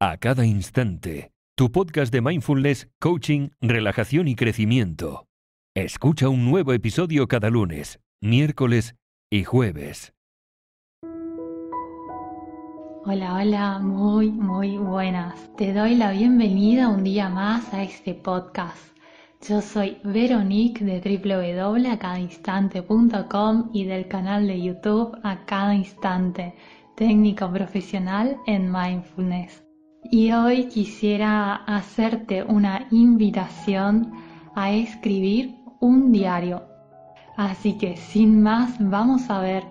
A cada instante, tu podcast de mindfulness, coaching, relajación y crecimiento. Escucha un nuevo episodio cada lunes, miércoles y jueves. Hola, hola, muy, muy buenas. Te doy la bienvenida un día más a este podcast. Yo soy Veronique de www.acadainstante.com y del canal de YouTube A Cada Instante, técnico profesional en mindfulness. Y hoy quisiera hacerte una invitación a escribir un diario. Así que sin más vamos a ver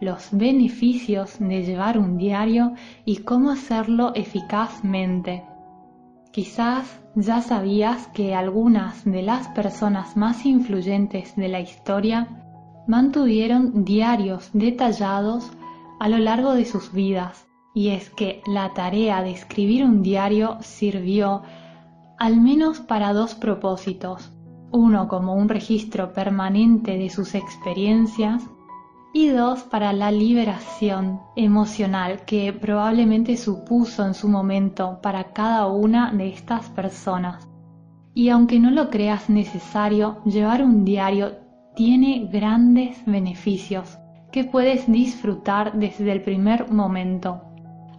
los beneficios de llevar un diario y cómo hacerlo eficazmente. Quizás ya sabías que algunas de las personas más influyentes de la historia mantuvieron diarios detallados a lo largo de sus vidas y es que la tarea de escribir un diario sirvió al menos para dos propósitos, uno como un registro permanente de sus experiencias y dos para la liberación emocional que probablemente supuso en su momento para cada una de estas personas. Y aunque no lo creas necesario, llevar un diario tiene grandes beneficios que puedes disfrutar desde el primer momento.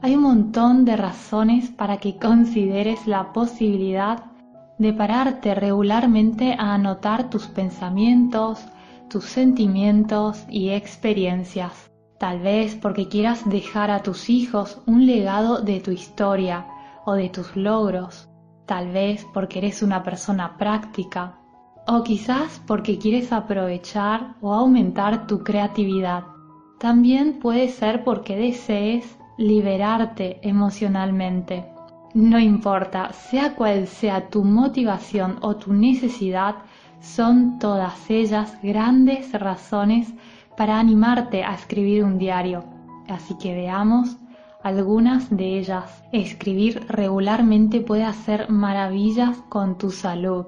Hay un montón de razones para que consideres la posibilidad de pararte regularmente a anotar tus pensamientos, tus sentimientos y experiencias. Tal vez porque quieras dejar a tus hijos un legado de tu historia o de tus logros. Tal vez porque eres una persona práctica. O quizás porque quieres aprovechar o aumentar tu creatividad. También puede ser porque desees liberarte emocionalmente. No importa, sea cual sea tu motivación o tu necesidad, son todas ellas grandes razones para animarte a escribir un diario. Así que veamos algunas de ellas. Escribir regularmente puede hacer maravillas con tu salud.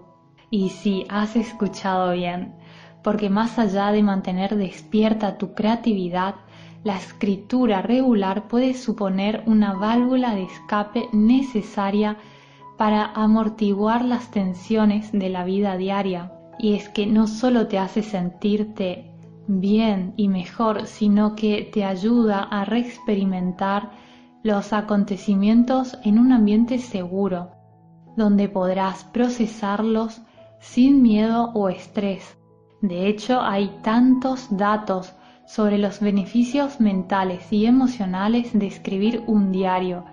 Y sí, has escuchado bien, porque más allá de mantener despierta tu creatividad, la escritura regular puede suponer una válvula de escape necesaria para amortiguar las tensiones de la vida diaria. Y es que no solo te hace sentirte bien y mejor, sino que te ayuda a reexperimentar los acontecimientos en un ambiente seguro, donde podrás procesarlos sin miedo o estrés. De hecho, hay tantos datos sobre los beneficios mentales y emocionales de escribir un diario,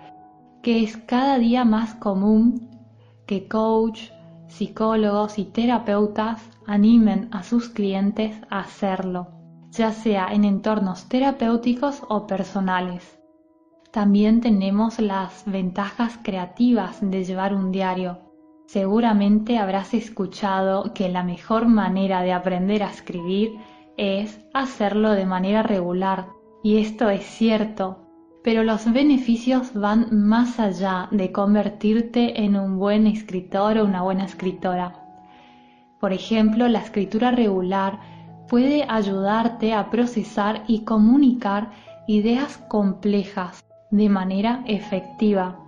que es cada día más común que coach, psicólogos y terapeutas animen a sus clientes a hacerlo, ya sea en entornos terapéuticos o personales. También tenemos las ventajas creativas de llevar un diario. Seguramente habrás escuchado que la mejor manera de aprender a escribir es hacerlo de manera regular. Y esto es cierto, pero los beneficios van más allá de convertirte en un buen escritor o una buena escritora. Por ejemplo, la escritura regular puede ayudarte a procesar y comunicar ideas complejas de manera efectiva.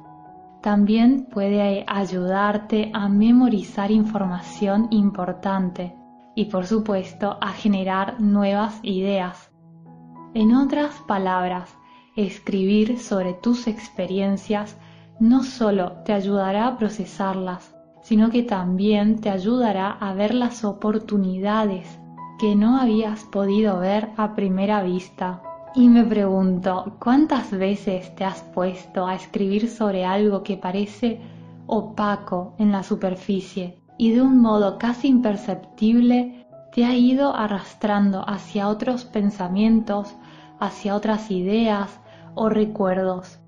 También puede ayudarte a memorizar información importante y por supuesto a generar nuevas ideas. En otras palabras, escribir sobre tus experiencias no solo te ayudará a procesarlas, sino que también te ayudará a ver las oportunidades que no habías podido ver a primera vista. Y me pregunto, ¿cuántas veces te has puesto a escribir sobre algo que parece opaco en la superficie y de un modo casi imperceptible te ha ido arrastrando hacia otros pensamientos, hacia otras ideas o recuerdos.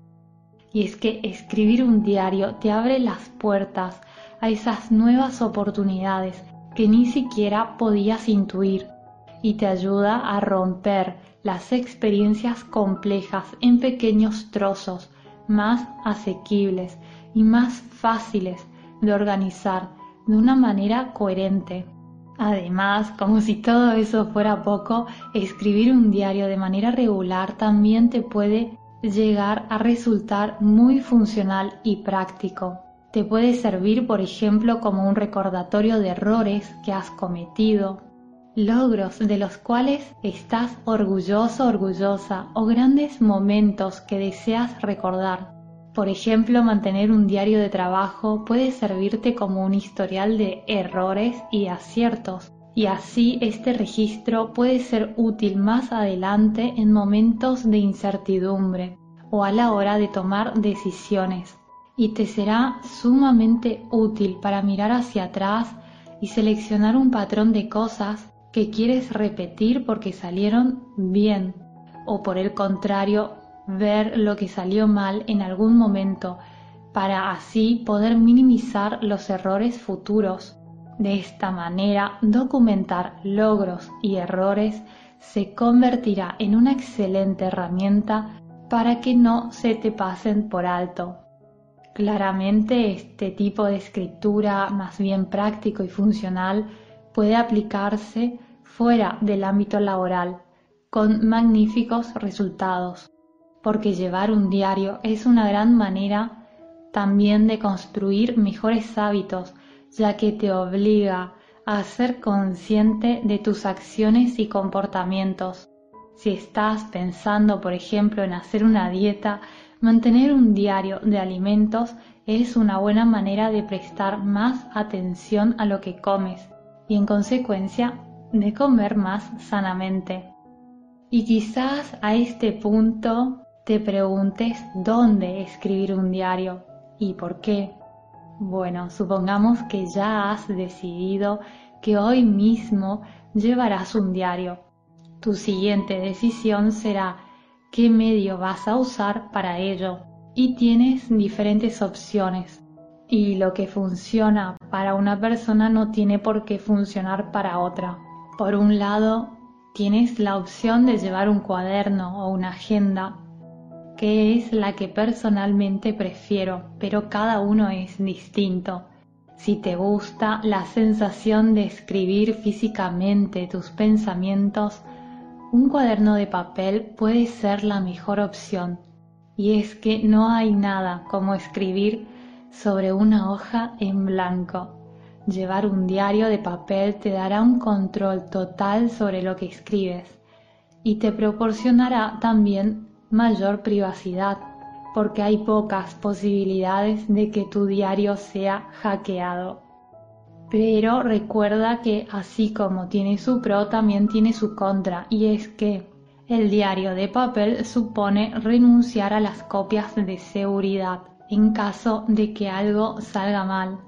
Y es que escribir un diario te abre las puertas a esas nuevas oportunidades que ni siquiera podías intuir y te ayuda a romper las experiencias complejas en pequeños trozos más asequibles y más fáciles de organizar de una manera coherente. Además, como si todo eso fuera poco, escribir un diario de manera regular también te puede llegar a resultar muy funcional y práctico. Te puede servir, por ejemplo, como un recordatorio de errores que has cometido, logros de los cuales estás orgulloso, orgullosa o grandes momentos que deseas recordar. Por ejemplo, mantener un diario de trabajo puede servirte como un historial de errores y aciertos, y así este registro puede ser útil más adelante en momentos de incertidumbre o a la hora de tomar decisiones. Y te será sumamente útil para mirar hacia atrás y seleccionar un patrón de cosas que quieres repetir porque salieron bien. O por el contrario ver lo que salió mal en algún momento para así poder minimizar los errores futuros. De esta manera, documentar logros y errores se convertirá en una excelente herramienta para que no se te pasen por alto. Claramente este tipo de escritura más bien práctico y funcional puede aplicarse fuera del ámbito laboral con magníficos resultados, porque llevar un diario es una gran manera también de construir mejores hábitos, ya que te obliga a ser consciente de tus acciones y comportamientos. Si estás pensando, por ejemplo, en hacer una dieta, Mantener un diario de alimentos es una buena manera de prestar más atención a lo que comes y en consecuencia de comer más sanamente. Y quizás a este punto te preguntes dónde escribir un diario y por qué. Bueno, supongamos que ya has decidido que hoy mismo llevarás un diario. Tu siguiente decisión será qué medio vas a usar para ello y tienes diferentes opciones. Y lo que funciona para una persona no tiene por qué funcionar para otra. Por un lado, tienes la opción de llevar un cuaderno o una agenda, que es la que personalmente prefiero, pero cada uno es distinto. Si te gusta la sensación de escribir físicamente tus pensamientos, un cuaderno de papel puede ser la mejor opción, y es que no hay nada como escribir sobre una hoja en blanco. Llevar un diario de papel te dará un control total sobre lo que escribes y te proporcionará también mayor privacidad, porque hay pocas posibilidades de que tu diario sea hackeado. Pero recuerda que así como tiene su pro, también tiene su contra, y es que el diario de papel supone renunciar a las copias de seguridad en caso de que algo salga mal.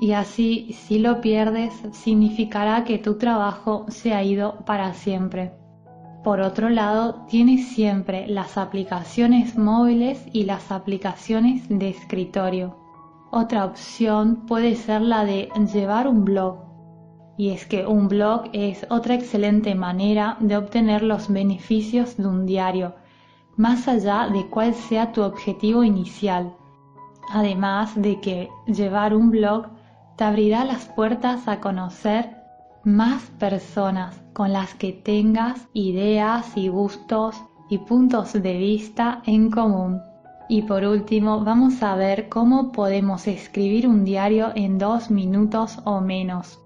Y así, si lo pierdes, significará que tu trabajo se ha ido para siempre. Por otro lado, tienes siempre las aplicaciones móviles y las aplicaciones de escritorio. Otra opción puede ser la de llevar un blog. Y es que un blog es otra excelente manera de obtener los beneficios de un diario, más allá de cuál sea tu objetivo inicial. Además de que llevar un blog te abrirá las puertas a conocer más personas con las que tengas ideas y gustos y puntos de vista en común. Y por último, vamos a ver cómo podemos escribir un diario en dos minutos o menos.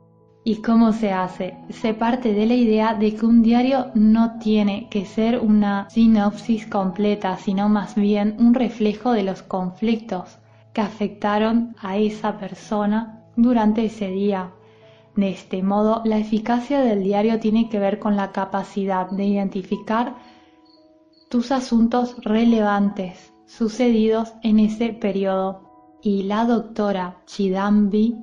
¿Y cómo se hace? Se parte de la idea de que un diario no tiene que ser una sinopsis completa, sino más bien un reflejo de los conflictos que afectaron a esa persona durante ese día. De este modo, la eficacia del diario tiene que ver con la capacidad de identificar tus asuntos relevantes sucedidos en ese periodo y la doctora Chidambi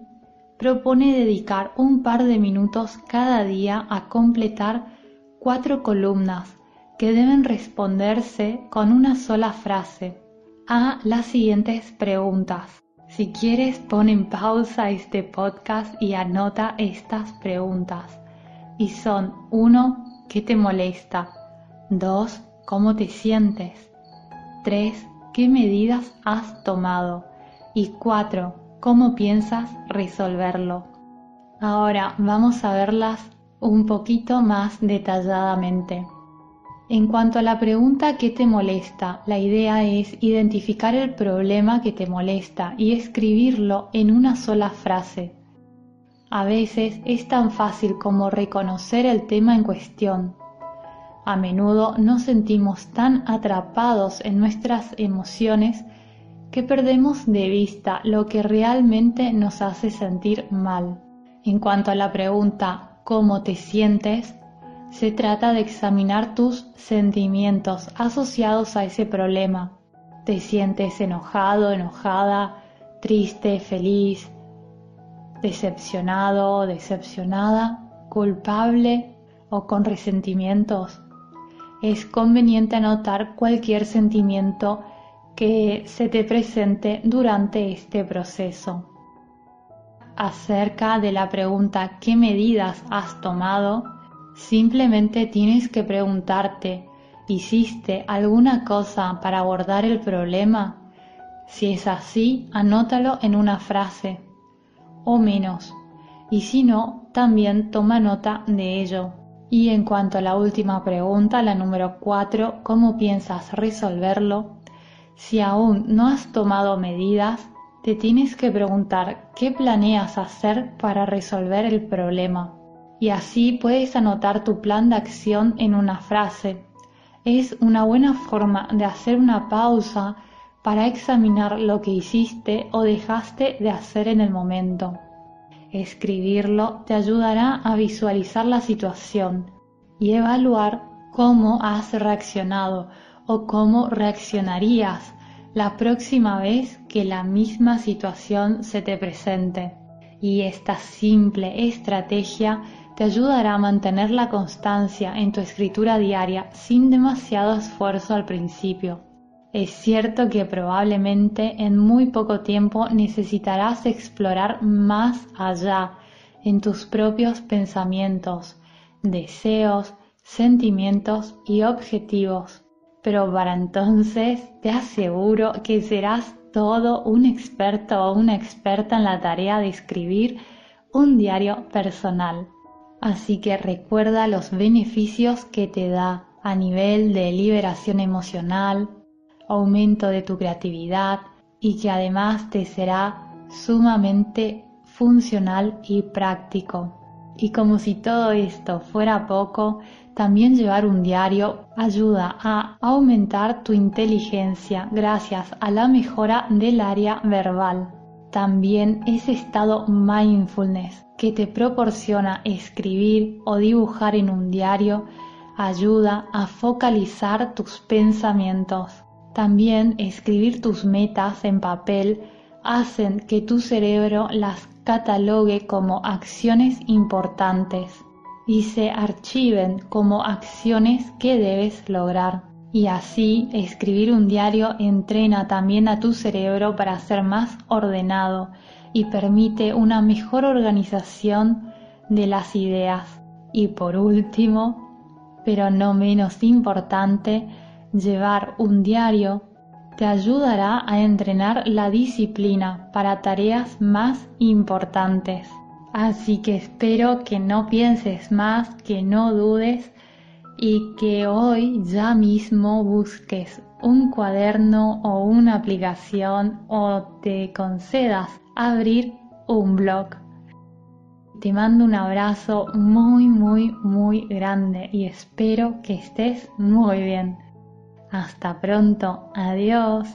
propone dedicar un par de minutos cada día a completar cuatro columnas que deben responderse con una sola frase a las siguientes preguntas. Si quieres, pon en pausa este podcast y anota estas preguntas. Y son 1. ¿Qué te molesta? 2. ¿Cómo te sientes? 3 qué medidas has tomado y cuatro, cómo piensas resolverlo. Ahora vamos a verlas un poquito más detalladamente. En cuanto a la pregunta ¿qué te molesta? La idea es identificar el problema que te molesta y escribirlo en una sola frase. A veces es tan fácil como reconocer el tema en cuestión. A menudo nos sentimos tan atrapados en nuestras emociones que perdemos de vista lo que realmente nos hace sentir mal. En cuanto a la pregunta ¿cómo te sientes? Se trata de examinar tus sentimientos asociados a ese problema. ¿Te sientes enojado, enojada, triste, feliz, decepcionado, decepcionada, culpable o con resentimientos? Es conveniente anotar cualquier sentimiento que se te presente durante este proceso. Acerca de la pregunta ¿qué medidas has tomado? Simplemente tienes que preguntarte, ¿hiciste alguna cosa para abordar el problema? Si es así, anótalo en una frase o menos. Y si no, también toma nota de ello. Y en cuanto a la última pregunta, la número 4, ¿cómo piensas resolverlo? Si aún no has tomado medidas, te tienes que preguntar qué planeas hacer para resolver el problema y así puedes anotar tu plan de acción en una frase. Es una buena forma de hacer una pausa para examinar lo que hiciste o dejaste de hacer en el momento. Escribirlo te ayudará a visualizar la situación y evaluar cómo has reaccionado o cómo reaccionarías la próxima vez que la misma situación se te presente. Y esta simple estrategia te ayudará a mantener la constancia en tu escritura diaria sin demasiado esfuerzo al principio. Es cierto que probablemente en muy poco tiempo necesitarás explorar más allá en tus propios pensamientos, deseos, sentimientos y objetivos. Pero para entonces te aseguro que serás todo un experto o una experta en la tarea de escribir un diario personal. Así que recuerda los beneficios que te da a nivel de liberación emocional, aumento de tu creatividad y que además te será sumamente funcional y práctico. Y como si todo esto fuera poco, también llevar un diario ayuda a aumentar tu inteligencia gracias a la mejora del área verbal. También ese estado mindfulness que te proporciona escribir o dibujar en un diario ayuda a focalizar tus pensamientos. También escribir tus metas en papel hacen que tu cerebro las catalogue como acciones importantes y se archiven como acciones que debes lograr. Y así escribir un diario entrena también a tu cerebro para ser más ordenado y permite una mejor organización de las ideas. Y por último, pero no menos importante, llevar un diario te ayudará a entrenar la disciplina para tareas más importantes. Así que espero que no pienses más, que no dudes y que hoy ya mismo busques un cuaderno o una aplicación o te concedas abrir un blog. Te mando un abrazo muy, muy, muy grande y espero que estés muy bien. Hasta pronto. Adiós.